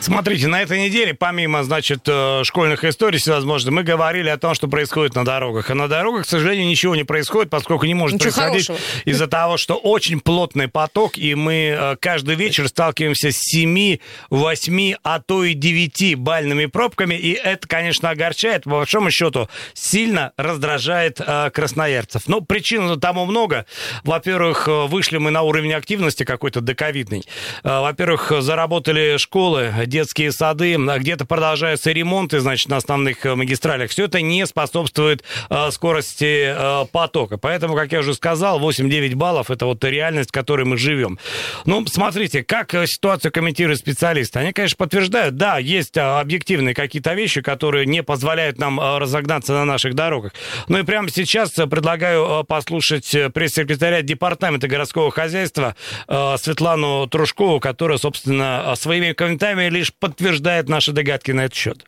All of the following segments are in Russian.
Смотрите, на этой неделе, помимо, значит, э, школьных историй всевозможных, мы говорили о том, что происходит на дорогах. А на дорогах, к сожалению, ничего не происходит, поскольку не может Ничего происходить из-за того, что очень плотный поток, и мы э, каждый вечер сталкиваемся с 7, 8, а то и 9 бальными пробками, и это, конечно, огорчает, по большому счету, сильно раздражает э, красноярцев. Но причин тому много. Во-первых, вышли мы на уровень активности какой-то доковидный. Во-первых, заработали школы, детские сады, а где-то продолжаются ремонты, значит, на основных э, магистралях. Все это не способствует э, скорости э, потока. Поэтому, как я уже сказал, 8-9 баллов – это вот реальность, в которой мы живем. Ну, смотрите, как ситуацию комментируют специалисты. Они, конечно, подтверждают, да, есть объективные какие-то вещи, которые не позволяют нам разогнаться на наших дорогах. Ну и прямо сейчас предлагаю послушать пресс-секретаря Департамента городского хозяйства Светлану Трушкову, которая, собственно, своими комментариями лишь подтверждает наши догадки на этот счет.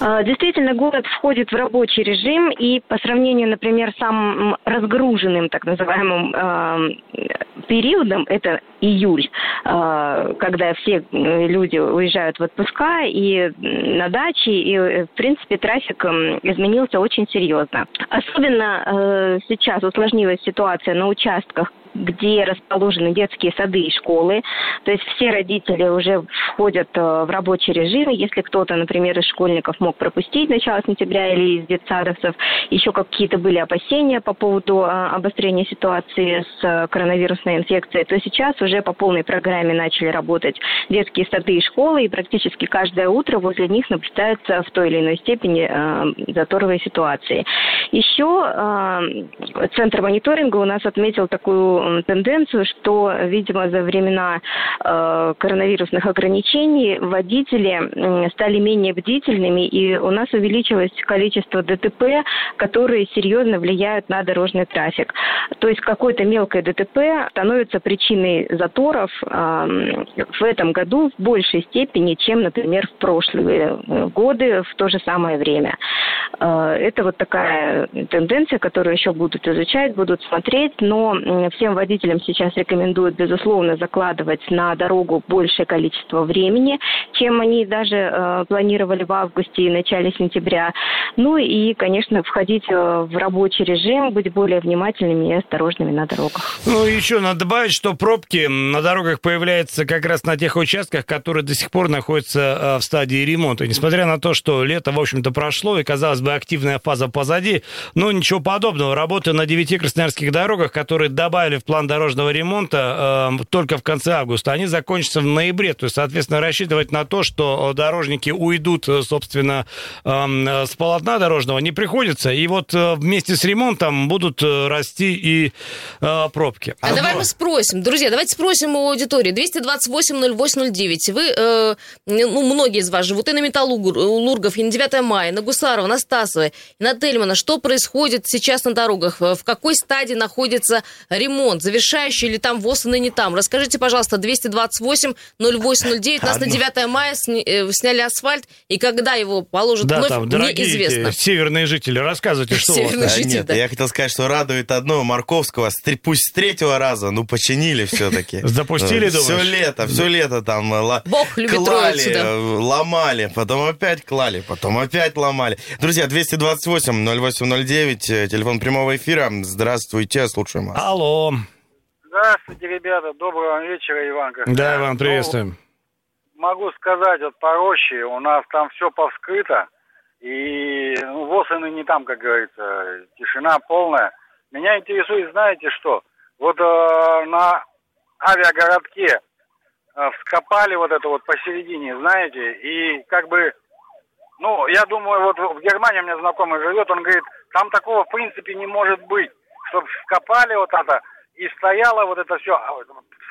А, Действительно, город входит в рабочий режим, и по сравнению, например, с самым разгруженным, так называемым, э, периодом, это июль, э, когда все люди уезжают в отпуска и на дачи, и, э, в принципе, трафик изменился очень серьезно. Особенно э, сейчас усложнилась ситуация на участках, где расположены детские сады и школы. То есть все родители уже входят э, в рабочий режим. Если кто-то, например, из школьников мог пропустить начало сентября или из детсадовцев, еще какие-то были опасения по поводу э, обострения ситуации с э, коронавирусной инфекцией, то сейчас уже по полной программе начали работать детские сады и школы, и практически каждое утро возле них наблюдается в той или иной степени э, заторовые ситуации. Еще Центр мониторинга у нас отметил такую м, тенденцию, что, видимо, за времена э, коронавирусных ограничений водители стали менее бдительными, и у нас увеличилось количество ДТП, которые серьезно влияют на дорожный трафик. То есть какое-то мелкое ДТП становится причиной заторов э, в этом году в большей степени, чем, например, в прошлые э, годы в то же самое время. Э, Это вот такая тенденция, которую еще будут изучать, будут смотреть, но м, всем водителям сейчас рекомендуют, безусловно, закладывать на дорогу большее количество времени, чем они даже э, планировали в августе и начале сентября. Ну и, конечно, входить э, в рабочий режим, быть более внимательными и осторожными на дорогах. Ну, еще надо добавить, что пробки на дорогах появляются как раз на тех участках, которые до сих пор находятся э, в стадии ремонта. Несмотря на то, что лето, в общем-то, прошло, и, казалось бы, активная фаза позади, но ничего подобного. Работа на девяти красноярских дорогах, которые добавили в план дорожного ремонта э, только в конце августа, они закончатся в ноябре. То есть, соответственно, рассчитывать на то, что дорожники уйдут, э, собственно, э, с полотна дорожного не приходится. И вот э, вместе с ремонтом будут расти и пробки. А давай мы спросим, друзья, давайте спросим у аудитории. 228-08-09. Вы, э, ну, многие из вас живут и на Металлургов, и на 9 мая, на Гусарова, на Стасова, и на Тельмана. Что происходит сейчас на дорогах? В какой стадии находится ремонт? Завершающий или там ВОЗ и ныне там? Расскажите, пожалуйста, 228-08-09. У нас на 9 мая сни- э, сняли асфальт, и когда его положат Да, вновь, там, дорогие неизвестно. северные жители, рассказывайте, что у вас Северные там. А, жители, нет, да. я хотел сказать, что радует одно Марковского, пусть с третьего раза, ну, починили все-таки. Запустили, Все думаешь? лето, все лето там любит клали, э, ломали, потом опять клали, потом опять ломали. Друзья, 228-08-09, э, телефон прямого эфира. Здравствуйте, слушаем вас. Алло. Здравствуйте, ребята. Доброго вечера, Иван. как Да. Иван, приветствуем. Ну, могу сказать, вот по роще у нас там все повскрыто. И ну, ВОЗ не там, как говорится, тишина полная. Меня интересует, знаете что? Вот э, на авиагородке э, вскопали вот это вот посередине, знаете, и как бы, ну, я думаю, вот в Германии у меня знакомый живет, он говорит, там такого в принципе не может быть, чтобы вскопали вот это и стояло вот это все.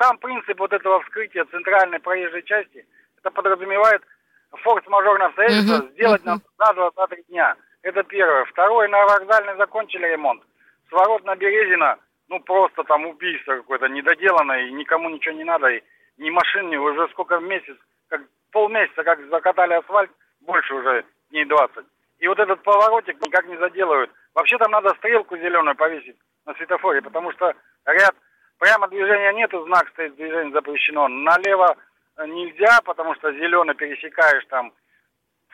Сам принцип вот этого вскрытия центральной проезжей части, это подразумевает форс-мажорное обстоятельство Мгм, сделать мгм. на за 2-3 дня. Это первое. Второе, на вокзальной закончили ремонт. Сворот на Березина, ну просто там убийство какое-то недоделанное, и никому ничего не надо, и ни машин, ни уже сколько месяц, как полмесяца, как закатали асфальт, больше уже дней 20. И вот этот поворотик никак не заделают. Вообще там надо стрелку зеленую повесить на светофоре, потому что ряд прямо движения нету, знак стоит, движение запрещено. Налево нельзя, потому что зеленый пересекаешь там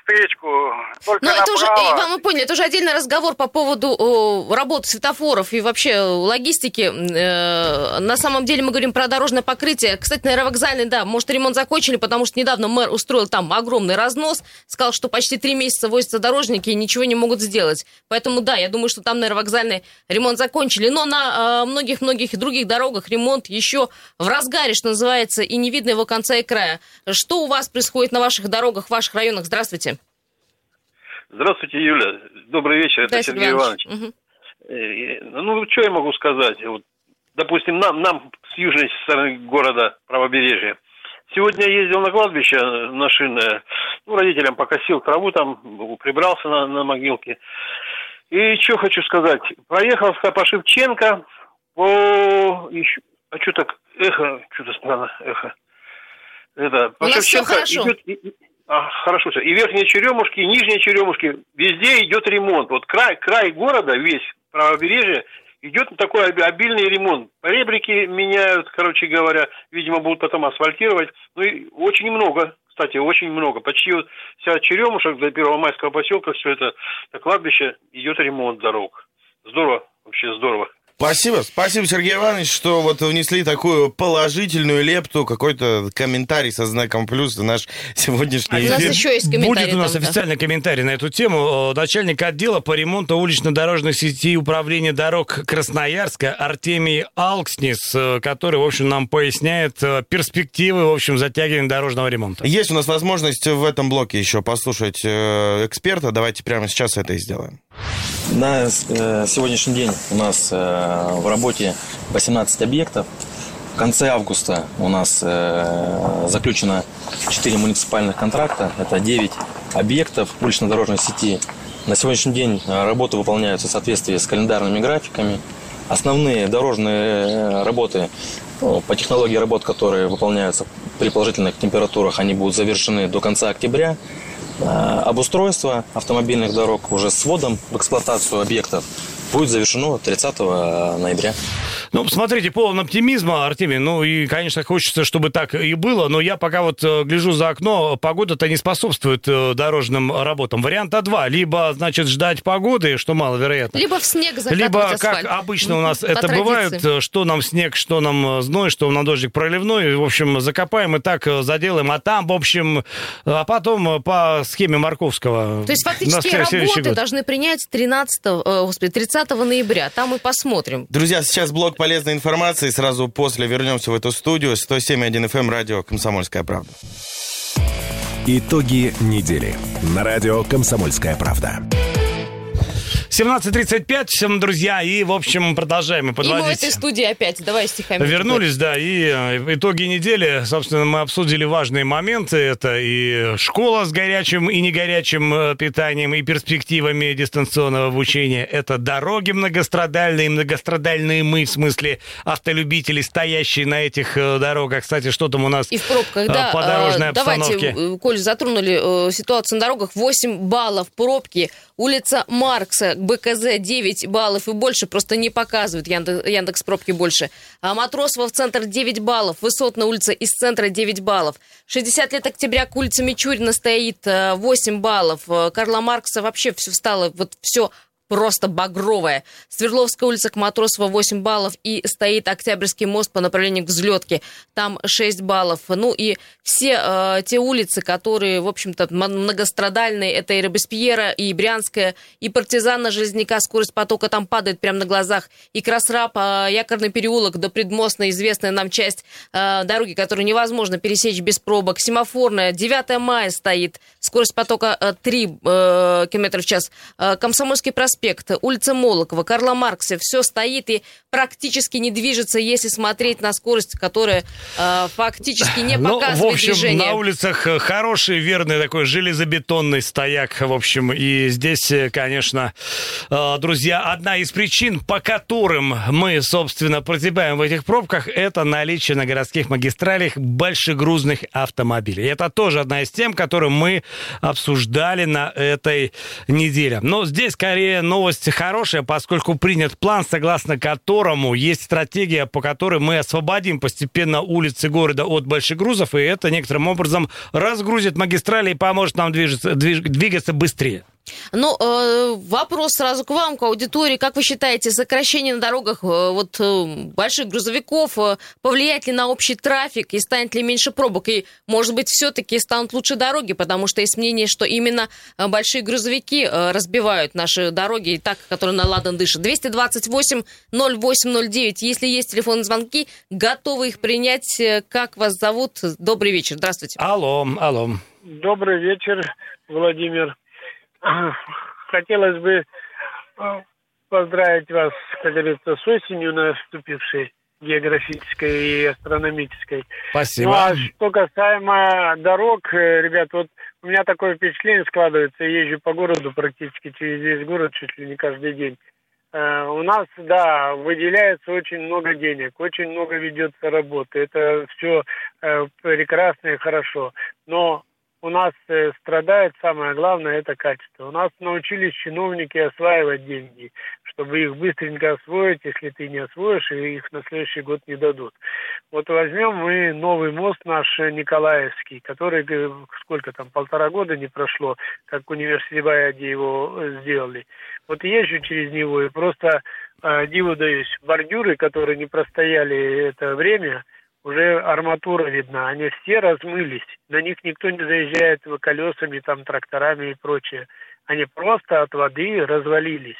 встречку только Но это уже, направо. Иван, мы поняли, это уже отдельный разговор по поводу о, работы светофоров и вообще логистики. Э, на самом деле мы говорим про дорожное покрытие. Кстати, на аэровокзальной, да, может, ремонт закончили, потому что недавно мэр устроил там огромный разнос, сказал, что почти три месяца возятся дорожники и ничего не могут сделать. Поэтому, да, я думаю, что там на аэровокзальной ремонт закончили. Но на э, многих-многих других дорогах ремонт еще в разгаре, что называется, и не видно его конца и края. Что у вас происходит на ваших дорогах, в ваших районах? Здравствуйте. Здравствуйте, Юля. Добрый вечер, это Да, Сергей Иванович. Мгм. Э, Ну, что я могу сказать? Вот, допустим, нам, нам с южной стороны города правобережья. Сегодня я ездил на кладбище э, на шинное. Ну, родителям покосил траву там, прибрался на, на могилке. И что хочу сказать. Проехал по Шевченко, по... Еще... А что так? Эхо, что-то странно, эхо. Это, по У нас Шевченко хорошо. идет... а, хорошо все. И верхние черемушки, и нижние черемушки, везде идет ремонт. Вот край, край города, весь правобережье, идет такой оби- обильный ремонт. Ребрики меняют, короче говоря, видимо, будут потом асфальтировать. Ну и очень много, кстати, очень много. Почти вот вся черемушек до Первомайского поселка, все это, это кладбище, идет ремонт дорог. Здорово, вообще здорово. Спасибо, спасибо, Сергей Иванович, что вот внесли такую положительную лепту, какой-то комментарий со знаком плюс в наш сегодняшний У нас эфир. еще есть комментарий. Будет у нас там, да. официальный комментарий на эту тему. Начальник отдела по ремонту улично-дорожной сети управления дорог Красноярска Артемий Алкснис, э, который, в общем, нам поясняет э, перспективы, в общем, затягивания дорожного ремонта. Есть у нас возможность в этом блоке еще послушать э, эксперта. Давайте прямо сейчас это и сделаем. На э, сегодняшний день у нас э, в работе 18 объектов. В конце августа у нас э, заключено 4 муниципальных контракта. Это 9 объектов улично-дорожной сети. На сегодняшний день работы выполняются в соответствии с календарными графиками. Основные дорожные работы ну, по технологии работ, которые выполняются при положительных температурах, они будут завершены до конца октября. Э, Обустройство автомобильных дорог уже с вводом в эксплуатацию объектов будет завершено 30 ноября. Ну, смотрите, полон оптимизма, Артемий. Ну, и, конечно, хочется, чтобы так и было. Но я пока вот э, гляжу за окно, погода-то не способствует э, дорожным работам. Варианта два. Либо, значит, ждать погоды, что маловероятно. Либо в снег закатывать Либо, асфальт. как обычно у нас По это традиции. бывает, э, что нам снег, что нам зной, что нам дождик проливной, в общем, закопаем и так заделаем, а там, в общем, а потом по схеме Марковского. То есть фактически работы год. должны принять 13, э, господи, 30 ноября. Там мы посмотрим. Друзья, сейчас блок полезной информации. Сразу после вернемся в эту студию. 107.1 FM, эм, радио «Комсомольская правда». Итоги недели. На радио «Комсомольская правда». 17.35, всем, друзья, и, в общем, продолжаем мы И мы в подводить. этой студии опять. Давай стихами. Вернулись, да, и э, итоги недели, собственно, мы обсудили важные моменты. Это и школа с горячим и негорячим э, питанием, и перспективами дистанционного обучения. Это дороги многострадальные, многострадальные мы, в смысле автолюбители, стоящие на этих э, дорогах. Кстати, что там у нас И в пробках, да. по дорожной Э, Давайте, обстановке? Коль, затронули ситуацию на дорогах. 8 баллов пробки. Улица Маркса, БКЗ 9 баллов и больше. Просто не показывают Яндекс, Яндекс пробки больше. А Матросова в центр 9 баллов. Высотная улица из центра 9 баллов. 60 лет октября к улице Мичурина стоит э, 8 баллов. Э, Карла Маркса вообще все встало, вот все просто багровая. Свердловская улица к Матросова 8 баллов и стоит Октябрьский мост по направлению к взлетке. Там 6 баллов. Ну и все э, те улицы, которые, в общем-то, многострадальные, это и Робеспьера, и Брянская, и Партизана, Железняка, скорость потока там падает прямо на глазах. И Красрап, э, Якорный переулок до Предмостной, известная нам часть э, дороги, которую невозможно пересечь без пробок. Семафорная, 9 мая стоит, скорость потока э, 3 э, км в час. Э, Комсомольский проспект, улица Молокова, Карла Маркса, все стоит, и практически не движется, если смотреть на скорость, которая э, фактически не Ну, показывает в общем, движение. на улицах э, хороший, верный такой железобетонный стояк, в общем, и здесь, э, конечно, э, друзья, одна из причин, по которым мы, собственно, прозябаем в этих пробках, это наличие на городских магистралях большегрузных автомобилей. Это тоже одна из тем, которую мы обсуждали на этой неделе. Но здесь, скорее, новость хорошая, поскольку принят план, согласно которому есть стратегия, по которой мы освободим постепенно улицы города от большегрузов, и это некоторым образом разгрузит магистрали и поможет нам движется, движ- двигаться быстрее. Ну, э, вопрос сразу к вам, к аудитории. Как вы считаете, сокращение на дорогах э, вот э, больших грузовиков э, повлияет ли на общий трафик и станет ли меньше пробок? И, может быть, все-таки станут лучше дороги, потому что есть мнение, что именно э, большие грузовики э, разбивают наши дороги, и так, которые на ладан дышат. 228 0809. Если есть телефонные звонки, готовы их принять. Э, Как вас зовут? Добрый вечер. Здравствуйте. Алло, алло. Добрый вечер, Владимир. Хотелось бы э, поздравить вас, как говорится, с осенью наступившей географической и астрономической. Спасибо. Ну, а что касаемо дорог, э, ребят, вот у меня такое впечатление складывается, я езжу по городу практически через весь город чуть ли не каждый день. Э, У нас, да, выделяется очень много денег, очень много ведется работы. Это все прекрасно и хорошо. Но у нас э, страдает самое главное это качество. У нас научились чиновники осваивать деньги, чтобы их быстренько освоить, если ты не освоишь, и их на следующий год не дадут. Вот возьмем мы новый мост наш э, Николаевский, который э, сколько там полтора года не прошло, как университете его сделали. Вот езжу через него и просто э, диву даюсь. Бордюры, которые не простояли это время, уже арматура видна, они все размылись, на них никто не заезжает колесами, там, тракторами и прочее. Они просто от воды развалились.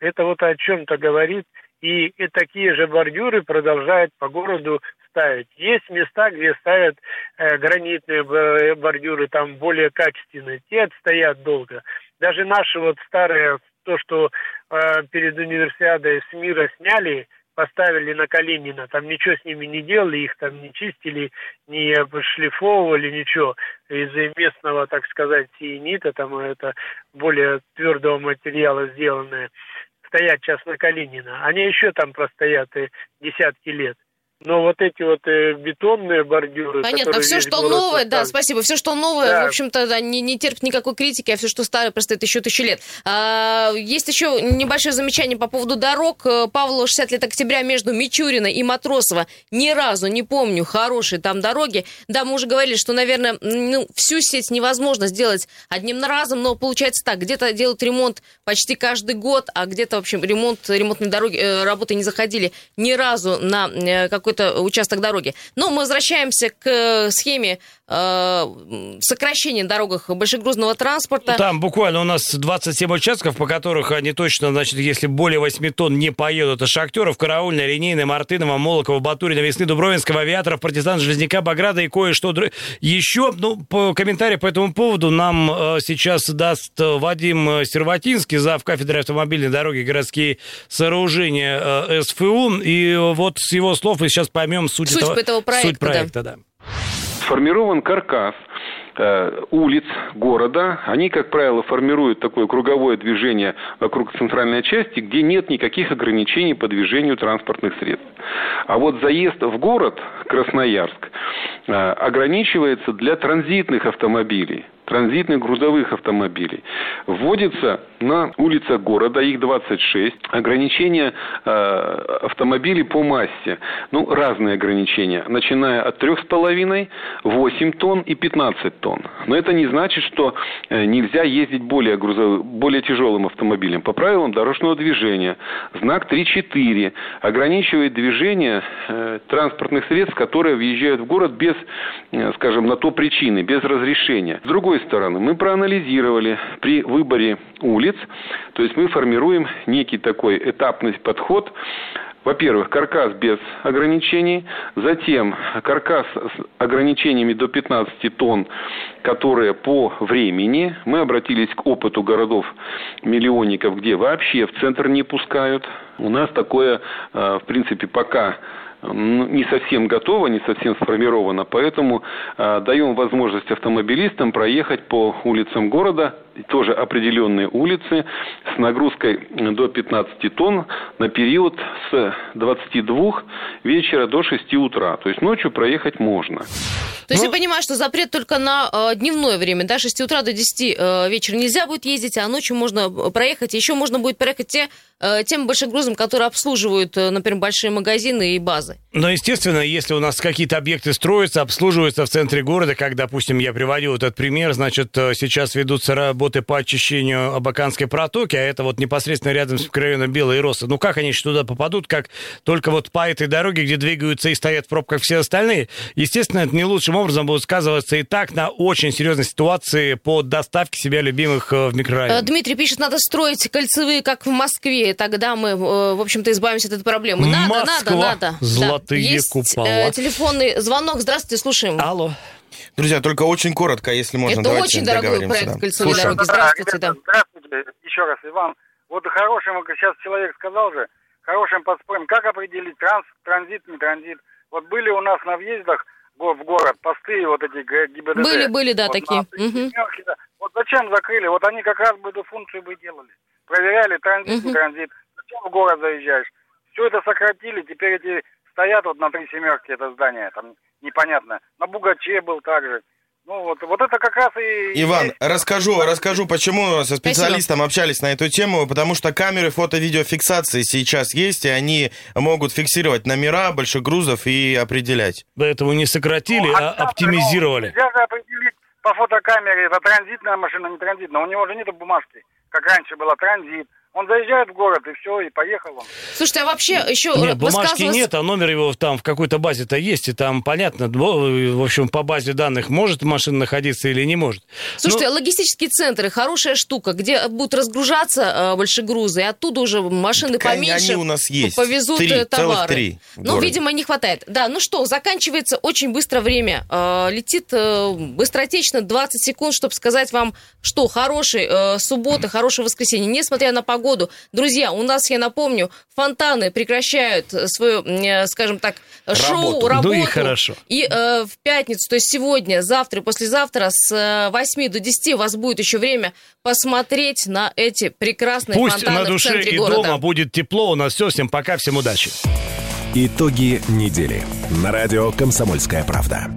Это вот о чем-то говорит, и, и такие же бордюры продолжают по городу ставить. Есть места, где ставят э, гранитные бордюры, там более качественные, те отстоят долго. Даже наши вот старые, то, что э, перед универсиадой с мира сняли, поставили на Калинина, там ничего с ними не делали, их там не чистили, не шлифовывали, ничего. Из местного, так сказать, сиенита, там это более твердого материала сделанное, стоят сейчас на Калинина. Они еще там простоят и десятки лет. Но вот эти вот э, бетонные бордюры... Понятно, все, что новое, да, спасибо, все, что новое, Да. в общем-то, да, не, не терпит никакой критики, а все, что старое, простоит еще тысячу лет. А, есть еще небольшое замечание по поводу дорог. Э, Павлу 60 лет октября между Мичурино и Матросово. Ни разу не помню хорошие там дороги. Да, мы уже говорили, что, наверное, ну, всю сеть невозможно сделать одним разом, но получается так, где-то делают ремонт почти каждый год, а где-то, в общем, ремонт, ремонтные дороги, э, работы не заходили ни разу на э, какой-то участок дороги. Но мы возвращаемся к э, схеме э, м, сокращения на дорогах большегрузного транспорта. Там буквально у нас 27 участков, по которых они точно, значит, если более 8 тонн не поедут, это Шахтеров, Караульная, Линейная, Мартынова, Молокова, Батурина, Весны, Дубровинского, Авиаторов, Партизан, Железняка, Баграда и кое-что др- еще. Ну, по комментарий по этому поводу нам э, сейчас даст Вадим Серватинский, зав. кафедры автомобильной дороги городские сооружения СФУ. И вот с его слов мы сейчас поймем суть, Суть этого, этого проекта, суть проекта да. сформирован каркас э, улиц города. Они, как правило, формируют такое круговое движение вокруг центральной части, где нет никаких ограничений по движению транспортных средств. А вот заезд в город Красноярск э, ограничивается для транзитных автомобилей транзитных грузовых автомобилей. Вводится на улицах города, их 26, ограничения э, автомобилей по массе. Ну, разные ограничения, начиная от 3,5, 8 тонн и 15 тонн. Но это не значит, что э, нельзя ездить более, грузовым, более тяжелым автомобилем. По правилам дорожного движения знак 3.4 ограничивает движение э, транспортных средств, которые въезжают в город без, э, скажем, на то причины, без разрешения. С другой стороны, мы проанализировали при выборе улиц, то есть мы формируем некий такой этапный подход, во-первых, каркас без ограничений, затем каркас с ограничениями до 15 тонн, которые по времени. Мы обратились к опыту городов-миллионников, где вообще в центр не пускают. У нас такое, э, в принципе, пока не совсем готово, не совсем сформировано, поэтому э, даем возможность автомобилистам проехать по улицам города, тоже определенные улицы, с нагрузкой до 15 тонн на период с 22 вечера до 6 утра. То есть ночью проехать можно. То есть ну, я понимаю, что запрет только на э, дневное время, да, 6 утра до 10 э, вечера нельзя будет ездить, а ночью можно проехать. Еще можно будет проехать те, э, тем большегрузом, которые обслуживают, э, например, большие магазины и базы. Но, естественно, если у нас какие-то объекты строятся, обслуживаются в центре города, как, допустим, я приводил этот пример, значит, э, сейчас ведутся работы по очищению Абаканской протоки, а это вот непосредственно рядом с районом Белой Росы. Ну, как они еще туда попадут, как только вот по этой дороге, где двигаются и стоят в пробках все остальные? Естественно, это не лучшим образом будут сказываться и так на очень серьезной ситуации по доставке себя любимых э, в микрорайон. Э, Дмитрий пишет, надо строить кольцевые, как в Москве, тогда мы, э, в общем-то, избавимся от этой проблемы. Надо, Москва, надо, надо. Золотые да. Есть купола. телефонный звонок. Здравствуйте, слушаем. Алло. Друзья, только очень коротко, если можно. Это очень дорогой проект да. кольцевой Слушаем. дороги. Здравствуйте, да. Здравствуйте, еще раз, Иван. Вот хорошим, сейчас человек сказал же, хорошим подспорьем, как определить транс, транзит, не транзит. Вот были у нас на въездах в город, посты вот эти ГИБДД. Были, были, да, вот такие. Угу. Вот зачем закрыли? Вот они как раз бы эту функцию бы делали. Проверяли транзит, угу. не транзит. Зачем в город заезжаешь? Все это сократили, теперь эти стоят вот на три семерки это здание, там непонятно. На Бугаче был также. Ну вот, вот это как раз и... Иван, расскажу, расскажу, почему со специалистом Спасибо. общались на эту тему, потому что камеры фото-видеофиксации сейчас есть, и они могут фиксировать номера больших грузов и определять. Поэтому не сократили, ну, а, а оптимизировали. Нельзя же определить по фотокамере, это транзитная машина, не транзитная. У него же нет бумажки, как раньше было транзит. Он заезжает в город, и все, и поехал он. Слушайте, а вообще еще Нет, бумажки нет, а номер его там в какой-то базе-то есть, и там понятно, в общем, по базе данных может машина находиться или не может. Слушайте, Но... логистические центры, хорошая штука, где будут разгружаться э, большие грузы, и оттуда уже машины так поменьше они у нас есть. повезут три, э, товары. Три ну, видимо, не хватает. Да, ну что, заканчивается очень быстро время. Э, летит э, быстротечно 20 секунд, чтобы сказать вам, что хорошей э, субботы, хорошее воскресенье, несмотря на погоду, погоду. Друзья, у нас, я напомню, фонтаны прекращают свою, э, скажем так, шоу, работу. работу. Ну и хорошо. И э, в пятницу, то есть сегодня, завтра и послезавтра с 8 э, до 10 у вас будет еще время посмотреть на эти прекрасные Пусть фонтаны на душе в центре и города. дома будет тепло. У нас все. Всем пока, всем удачи. Итоги недели. На радио «Комсомольская правда».